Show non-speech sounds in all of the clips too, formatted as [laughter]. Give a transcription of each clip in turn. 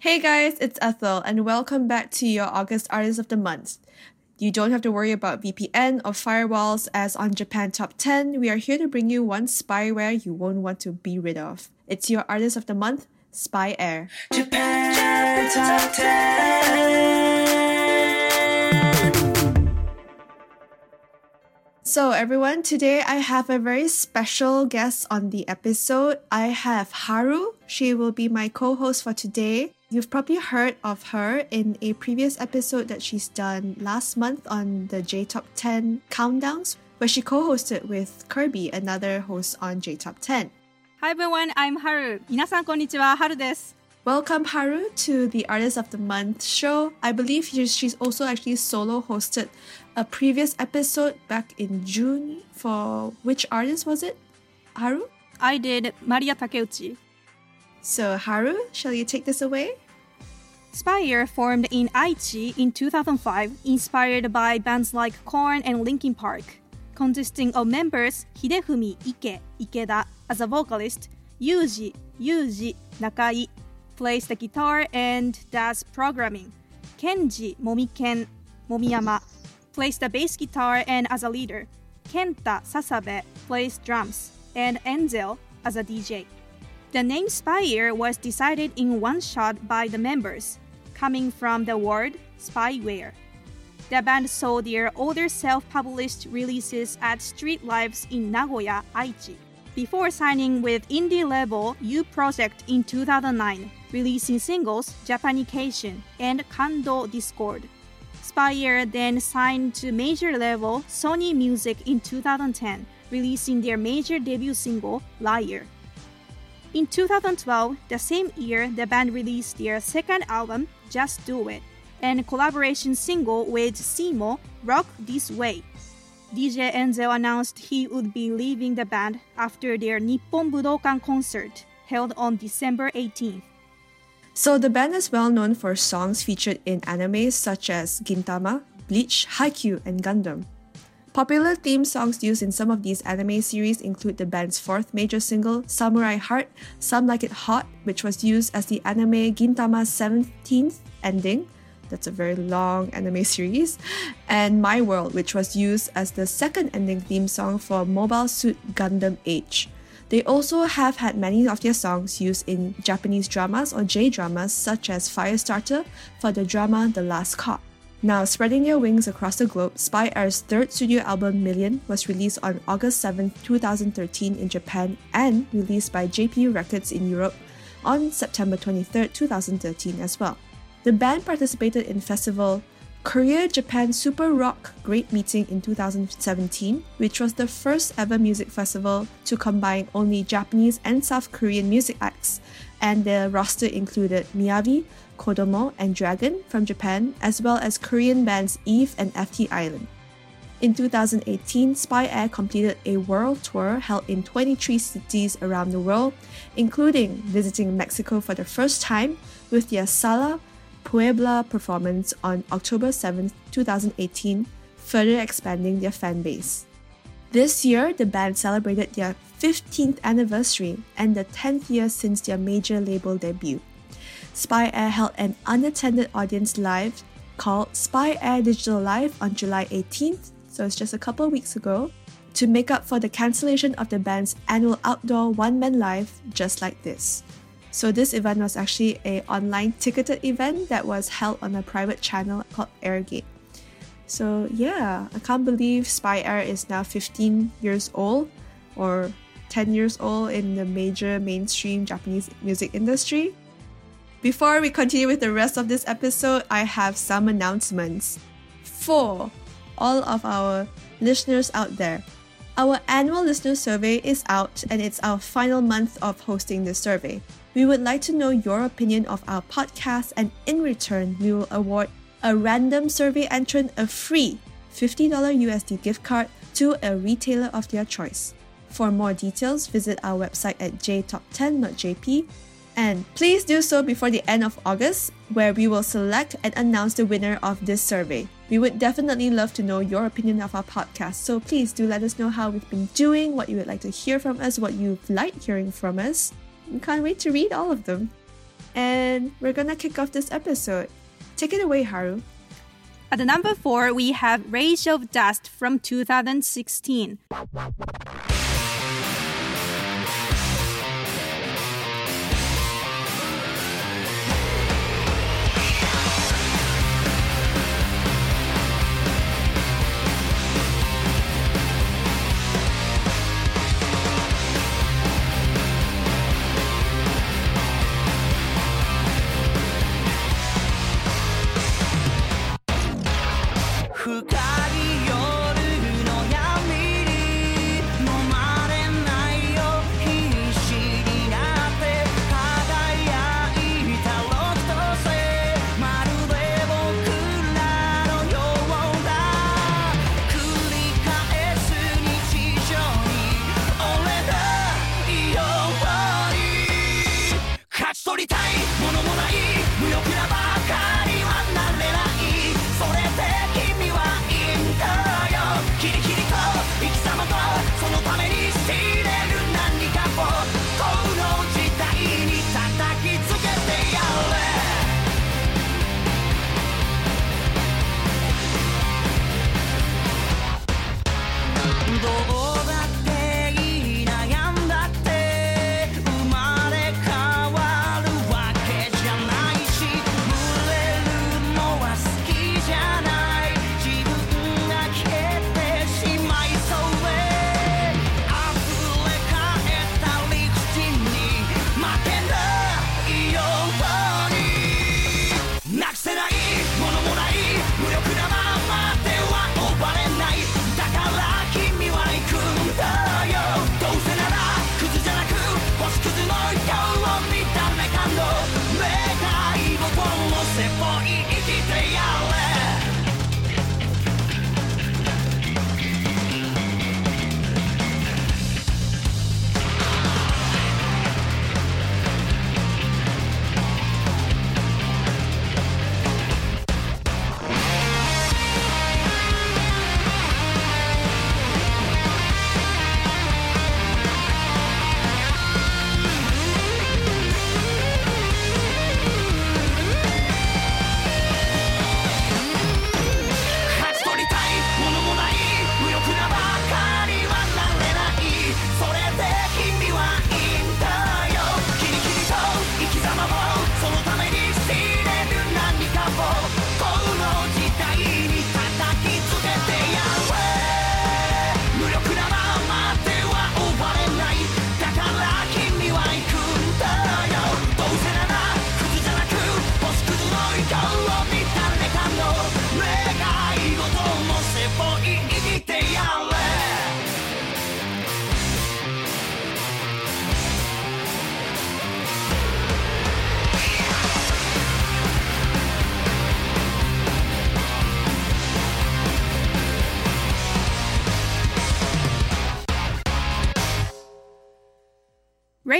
Hey guys, it's Ethel, and welcome back to your August Artist of the Month. You don't have to worry about VPN or firewalls, as on Japan Top 10, we are here to bring you one spyware you won't want to be rid of. It's your Artist of the Month, Spy Air. Japan Top 10. So, everyone, today I have a very special guest on the episode. I have Haru. She will be my co host for today. You've probably heard of her in a previous episode that she's done last month on the J Top 10 countdowns, where she co hosted with Kirby, another host on J Top 10. Hi everyone, I'm Haru. 皆さんこんにちは、Haru です。 Welcome, Haru, to the Artist of the Month show. I believe she's she's also actually solo hosted a previous episode back in June for which artist was it? Haru? I did Maria Takeuchi. So, Haru, shall you take this away? Spy Air formed in Aichi in 2005, inspired by bands like Korn and Linkin Park, consisting of members Hidefumi Ike Ikeda as a vocalist, Yuji Yuji Nakai plays the guitar and does programming, Kenji Momiken Momiyama plays the bass guitar and as a leader, Kenta Sasabe plays drums, and Enzel as a DJ. The name Spy Air was decided in one shot by the members, coming from the word spyware. The band saw their older self published releases at Street Lives in Nagoya, Aichi, before signing with indie label U Project in 2009, releasing singles Japanication and Kanjou Discord. Spy Air then signed to major label Sony Music in 2010, releasing their major debut single Liar. In 2012, the same year, the band released their second album, Just Do It, and a collaboration single with Simo, Rock This Way. DJ Enzel announced he would be leaving the band after their Nippon Budokan concert held on December 18th. So, the band is well known for songs featured in animes such as Gintama, Bleach, Haikyuu, and Gundam. Popular theme songs used in some of these anime series include the band's fourth major single, Samurai Heart, Some Like It Hot, which was used as the anime Gintama's 17th ending. That's a very long anime series. And My World, which was used as the second ending theme song for Mobile Suit Gundam AGE. They also have had many of their songs used in Japanese dramas or J dramas, such as Firestarter for the drama The Last Cop. Now, spreading their wings across the globe, Spy Air's third studio album, Million, was released on August 7, 2013 in Japan and released by JPU Records in Europe on September 23, 2013 as well. The band participated in festival Korea Japan Super Rock Great Meeting in 2017, which was the first ever music festival to combine only Japanese and South Korean music acts, and their roster included Miyavi, Kodomo, and Dragon from Japan, as well as Korean bands Eve and FT Island. In 2018, Spy Air completed a world tour held in 23 cities around the world, including visiting Mexico for the first time with their Sala Puebla performance on October 7, 2018, further expanding their fan base. This year, the band celebrated their 15th anniversary and the 10th year since their major label debut. Spy Air held an unattended audience live called Spy Air Digital Live on July 18th, so it's just a couple weeks ago, to make up for the cancellation of the band's annual outdoor one-man live just like this. So this event was actually a online ticketed event that was held on a private channel called Airgate. So yeah, I can't believe Spy Air is now 15 years old or 10 years old in the major mainstream Japanese music industry. Before we continue with the rest of this episode, I have some announcements. For all of our listeners out there, our annual listener survey is out and it's our final month of hosting the survey. We would like to know your opinion of our podcast, and in return, we will award a random survey entrant a free $50 USD gift card to a retailer of their choice. For more details, visit our website at jtop10.jp and please do so before the end of August, where we will select and announce the winner of this survey. We would definitely love to know your opinion of our podcast, so please do let us know how we've been doing, what you would like to hear from us, what you've liked hearing from us. We can't wait to read all of them. And we're gonna kick off this episode. Take it away, Haru. At the number four, we have Rage of Dust from 2016.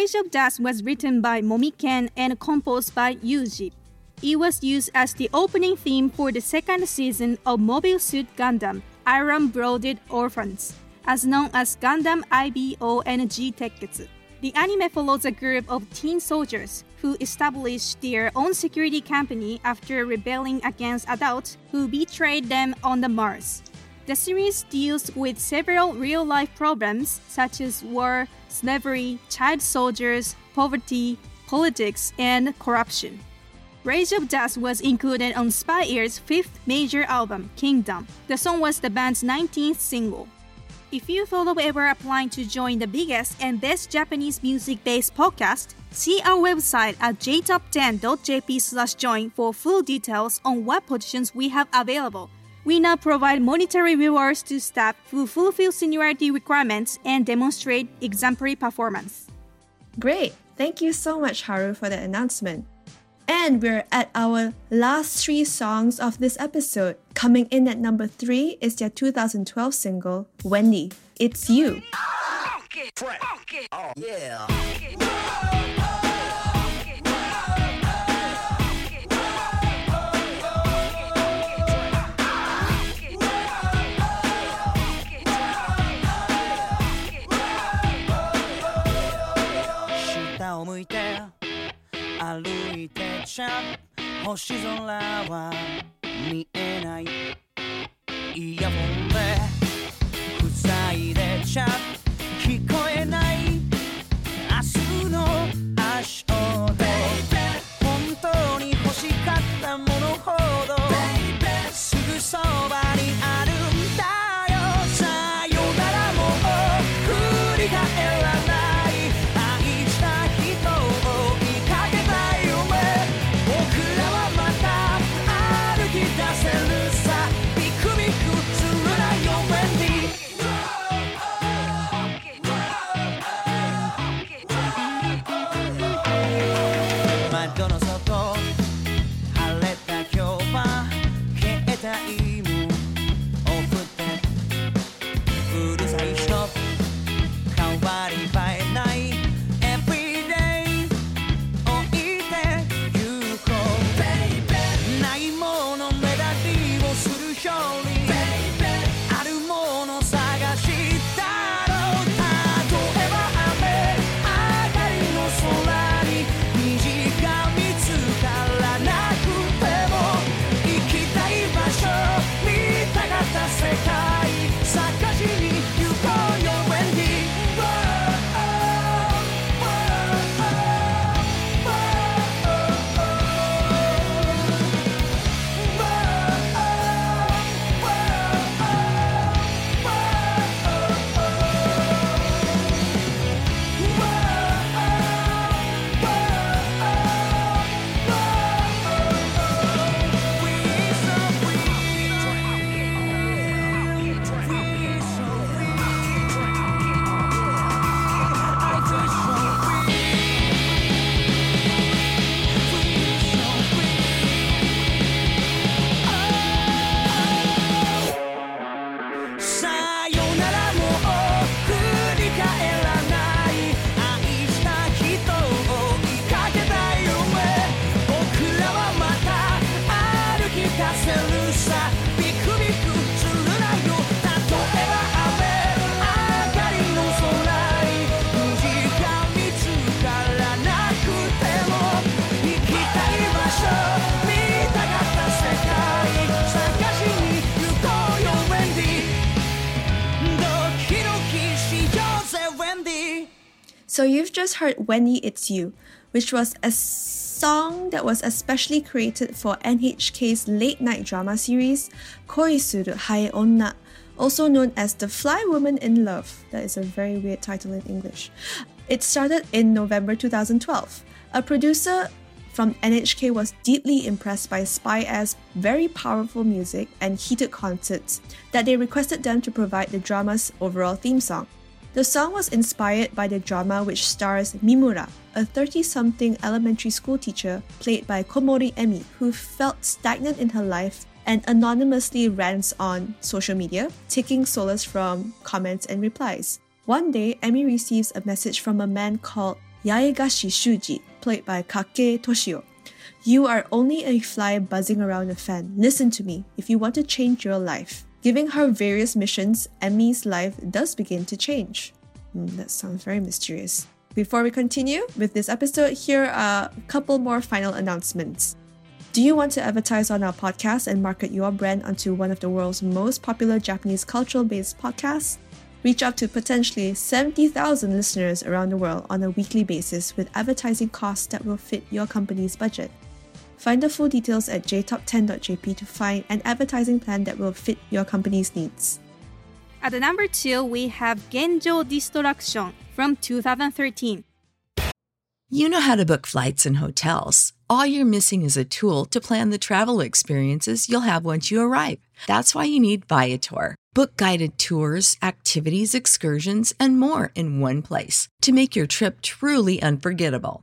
Rage of Dust was written by Momiken and composed by Yuji. It was used as the opening theme for the second season of Mobile Suit Gundam Iron Blooded Orphans, as known as Gundam IBO and G. The anime follows a group of teen soldiers who established their own security company after rebelling against adults who betrayed them on the Mars. The series deals with several real life problems such as war, slavery, child soldiers, poverty, politics, and corruption. Rage of Dust was included on Spy Air's fifth major album, Kingdom. The song was the band's 19th single. If you of ever applying to join the biggest and best Japanese music based podcast, see our website at jtop10.jp slash join for full details on what positions we have available. We now provide monetary rewards to staff who fulfill seniority requirements and demonstrate exemplary performance. Great! Thank you so much, Haru, for the announcement. And we're at our last three songs of this episode. Coming in at number three is their 2012 single, Wendy. It's You.「下を星空は見えない」「イヤホンで塞いでちゃ聞こえない」「明日の足音」「本当に欲しかったものほど」「すぐそば heard Wendy It's You, which was a song that was especially created for NHK's late night drama series Koi Koisuru Hae Onna, also known as The Fly Woman in Love. That is a very weird title in English. It started in November 2012. A producer from NHK was deeply impressed by Spy Air's very powerful music and heated concerts that they requested them to provide the drama's overall theme song. The song was inspired by the drama which stars Mimura, a 30 something elementary school teacher played by Komori Emi, who felt stagnant in her life and anonymously rants on social media, taking solace from comments and replies. One day, Emi receives a message from a man called Yaegashi Shuji, played by Kake Toshio. You are only a fly buzzing around a fan. Listen to me if you want to change your life. Giving her various missions, Emi's life does begin to change. Mm, that sounds very mysterious. Before we continue with this episode, here are a couple more final announcements. Do you want to advertise on our podcast and market your brand onto one of the world's most popular Japanese cultural based podcasts? Reach out to potentially 70,000 listeners around the world on a weekly basis with advertising costs that will fit your company's budget. Find the full details at jtop10.jp to find an advertising plan that will fit your company's needs. At the number two, we have Genjo Destruction from 2013. You know how to book flights and hotels. All you're missing is a tool to plan the travel experiences you'll have once you arrive. That's why you need Viator. Book guided tours, activities, excursions, and more in one place to make your trip truly unforgettable.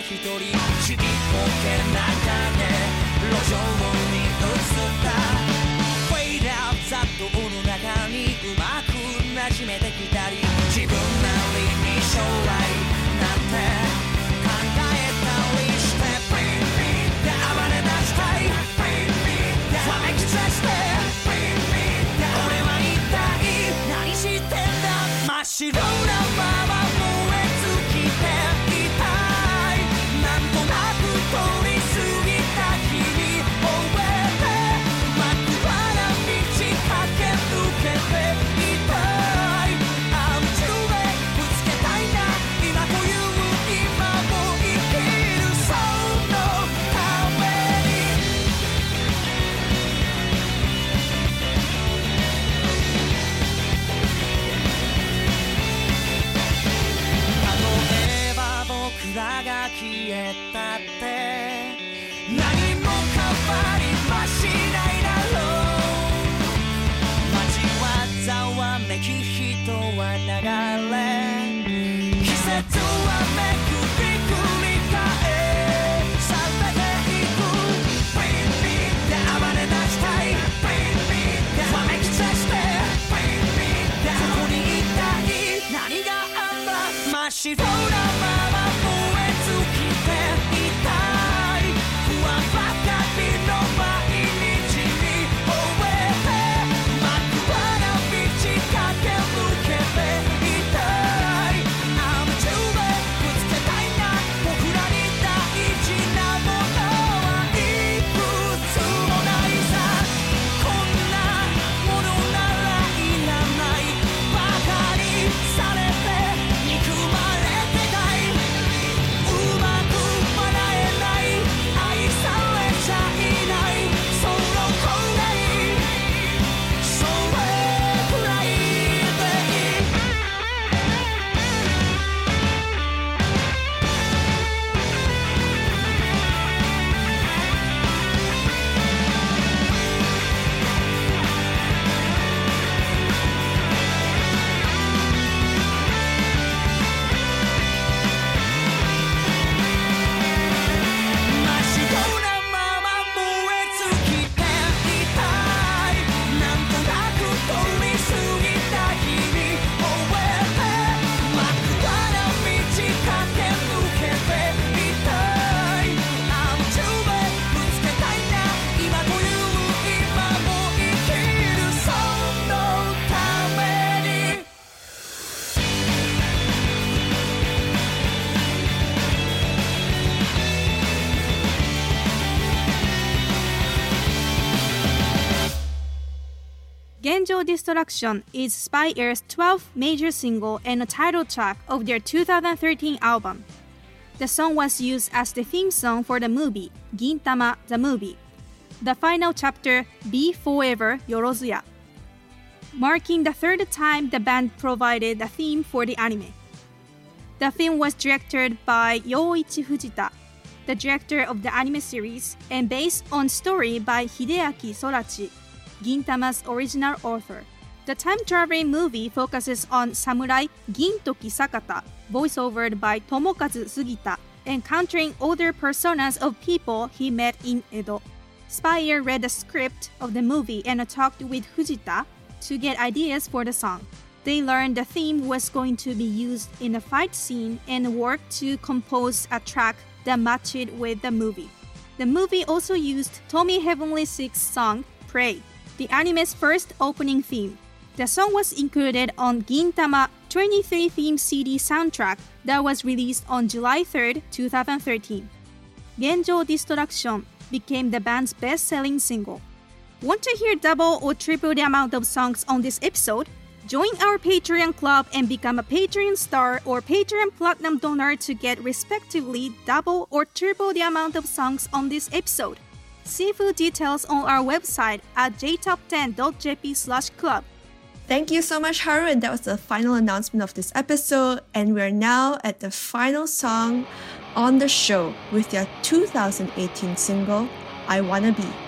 一人ちっぽけ中で路上に映った。フェイドアウト雑踏の中にうまく馴染めてきたり自分なりに将来なんて考 Genjo Destruction is Spy Air's 12th major single and a title track of their 2013 album. The song was used as the theme song for the movie Gintama the Movie, the final chapter Be Forever Yorozuya, marking the third time the band provided a theme for the anime. The film was directed by Yoichi Fujita, the director of the anime series, and based on story by Hideaki Sorachi, Gintama's original author. The time traveling movie focuses on samurai Gintoki Sakata, voiceovered by Tomokazu Sugita, encountering older personas of people he met in Edo. Spy Air read the script of the movie and talked with Fujita to get ideas for the song. They learned the theme was going to be used in a fight scene and worked to compose a track that matched with the movie. The movie also used Tommy Heavenly Six's song Pray, the anime's first opening theme. The song was included on Gintama 23 theme CD soundtrack that was released on July 3, 2013. Genjo Destruction became the band's best-selling single. Want to hear double or triple the amount of songs on this episode? Join our Patreon club and become a Patreon star or Patreon platinum donor to get respectively double or triple the amount of songs on this episode. See full details on our website at jtop10.jp slash club. Thank you so much, Haru, and that was the final announcement of this episode. And we're now at the final song on the show with their 2018 single, I Wanna Be.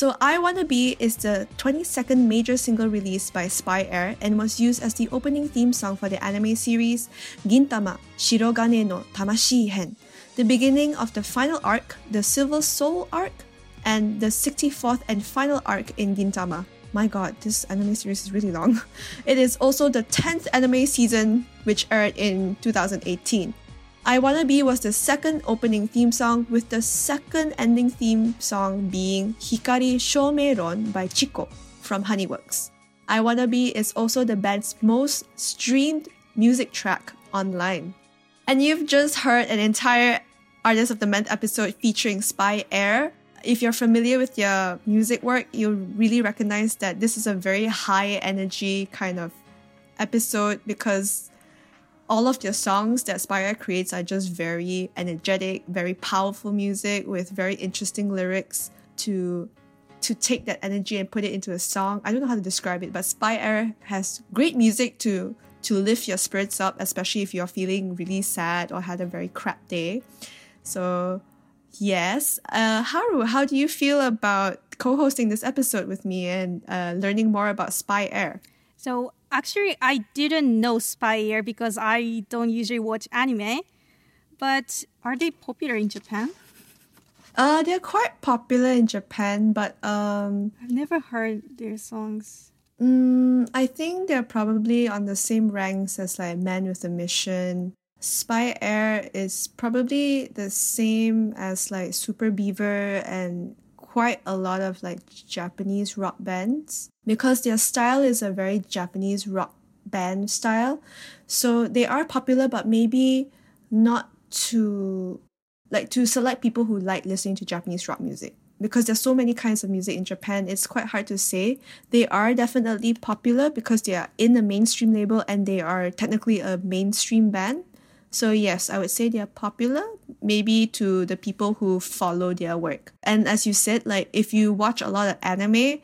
So I Wanna Be is the 22nd major single released by Spy Air and was used as the opening theme song for the anime series Gintama Shirogane no Tamashii Hen, the beginning of the final arc, the Silver Soul arc, and the 64th and final arc in Gintama. My god, this anime series is really long. [laughs] It is also the 10th anime season, which aired in 2018. I Wanna Be was the second opening theme song, with the second ending theme song being Hikari Shomeiron by Chico from Honeyworks. I Wanna Be is also the band's most streamed music track online. And you've just heard an entire Artist of the Month episode featuring Spy Air. If you're familiar with their music work, you'll really recognize that this is a very high energy kind of episode because all of their songs that Spy Air creates are just very energetic, very powerful music with very interesting lyrics to to take that energy and put it into a song. I don't know how to describe it, but Spy Air has great music to to lift your spirits up, especially if you're feeling really sad or had a very crap day. So, yes, uh, Haru, how do you feel about co-hosting this episode with me and uh, learning more about Spy Air? So actually, I didn't know Spy Air because I don't usually watch anime. But are they popular in Japan? Uh, they're quite popular in Japan, but um, I've never heard their songs. mm, I think they're probably on the same ranks as like Man with a Mission. Spy Air is probably the same as like Super Beaver and quite a lot of like Japanese rock bands because their style is a very Japanese rock band style. So they are popular, but maybe not to like to select people who like listening to Japanese rock music. Because there's so many kinds of music in Japan, it's quite hard to say. They are definitely popular because they are in a mainstream label and they are technically a mainstream band. So yes, I would say they are popular, maybe to the people who follow their work. And as you said, like if you watch a lot of anime,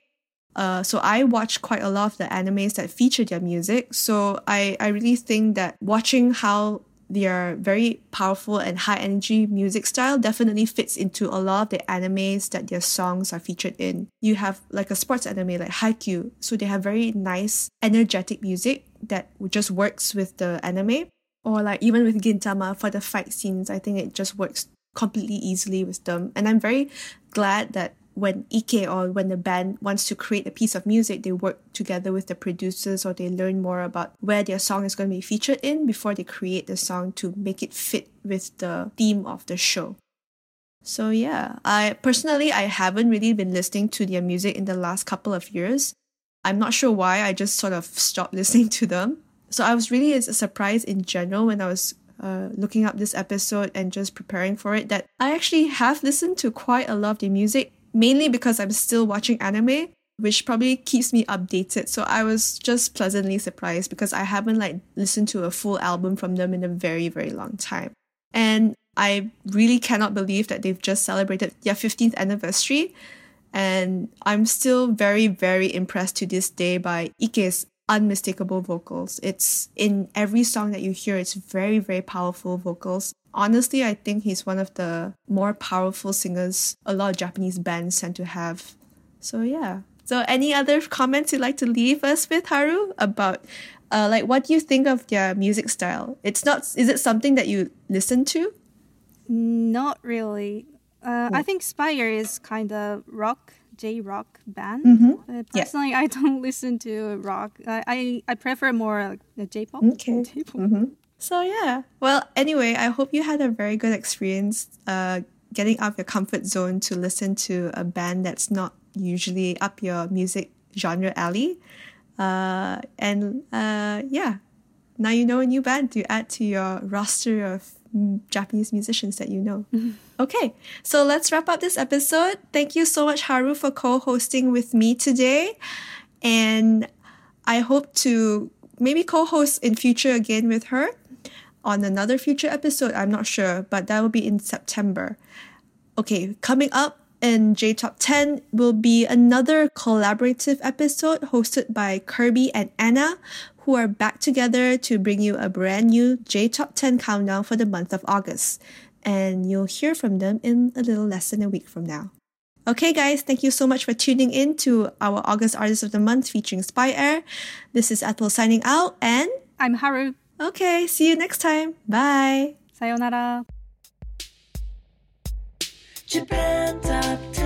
uh, so I watch quite a lot of the animes that feature their music. So I, I really think that watching how their very powerful and high energy music style definitely fits into a lot of the animes that their songs are featured in. You have like a sports anime like Haikyuu, so they have very nice, energetic music that just works with the anime or like even with Gintama for the fight scenes, I think it just works completely easily with them. And I'm very glad that when Ike or when the band wants to create a piece of music, they work together with the producers or they learn more about where their song is going to be featured in before they create the song to make it fit with the theme of the show. So yeah, I personally I haven't really been listening to their music in the last couple of years. I'm not sure why I just sort of stopped [laughs] listening to them. So I was really surprised in general when I was uh, looking up this episode and just preparing for it that I actually have listened to quite a lot of the music, mainly because I'm still watching anime, which probably keeps me updated. So I was just pleasantly surprised because I haven't like listened to a full album from them in a very, very long time. And I really cannot believe that they've just celebrated their 15th anniversary. And I'm still very, very impressed to this day by Ike's unmistakable vocals. It's in every song that you hear, it's very, very powerful vocals. Honestly, I think he's one of the more powerful singers a lot of Japanese bands tend to have. So yeah. So any other comments you'd like to leave us with, Haru, about uh, like what do you think of their music style? It's not is it something that you listen to? Not really. Uh, I think Spy Air is kind of rock, J rock band. Mhm. Uh, Yeah. personally, I [laughs] don't listen to rock. I I, I prefer more like J-pop. Okay. J-pop. Mm-hmm. So yeah. Well, anyway, I hope you had a very good experience uh, getting out of your comfort zone to listen to a band that's not usually up your music genre alley. Uh, and uh, yeah, now you know a new band to add to your roster of Japanese musicians that you know. [laughs] Mm-hmm. Okay, so let's wrap up this episode. Thank you so much, Haru, for co hosting with me today. And I hope to maybe co host in future again with her on another future episode. I'm not sure, but that will be in September. Okay, coming up in J Top 10 will be another collaborative episode hosted by Kirby and Anna, who are back together to bring you a brand new J Top 10 countdown for the month of August. And you'll hear from them in a little less than a week from now. Okay, guys, thank you so much for tuning in to our August Artist of the Month featuring Spy Air. This is Atul signing out, and I'm Haru. okay, see you next time. Bye. Sayonara. Japan Top 10,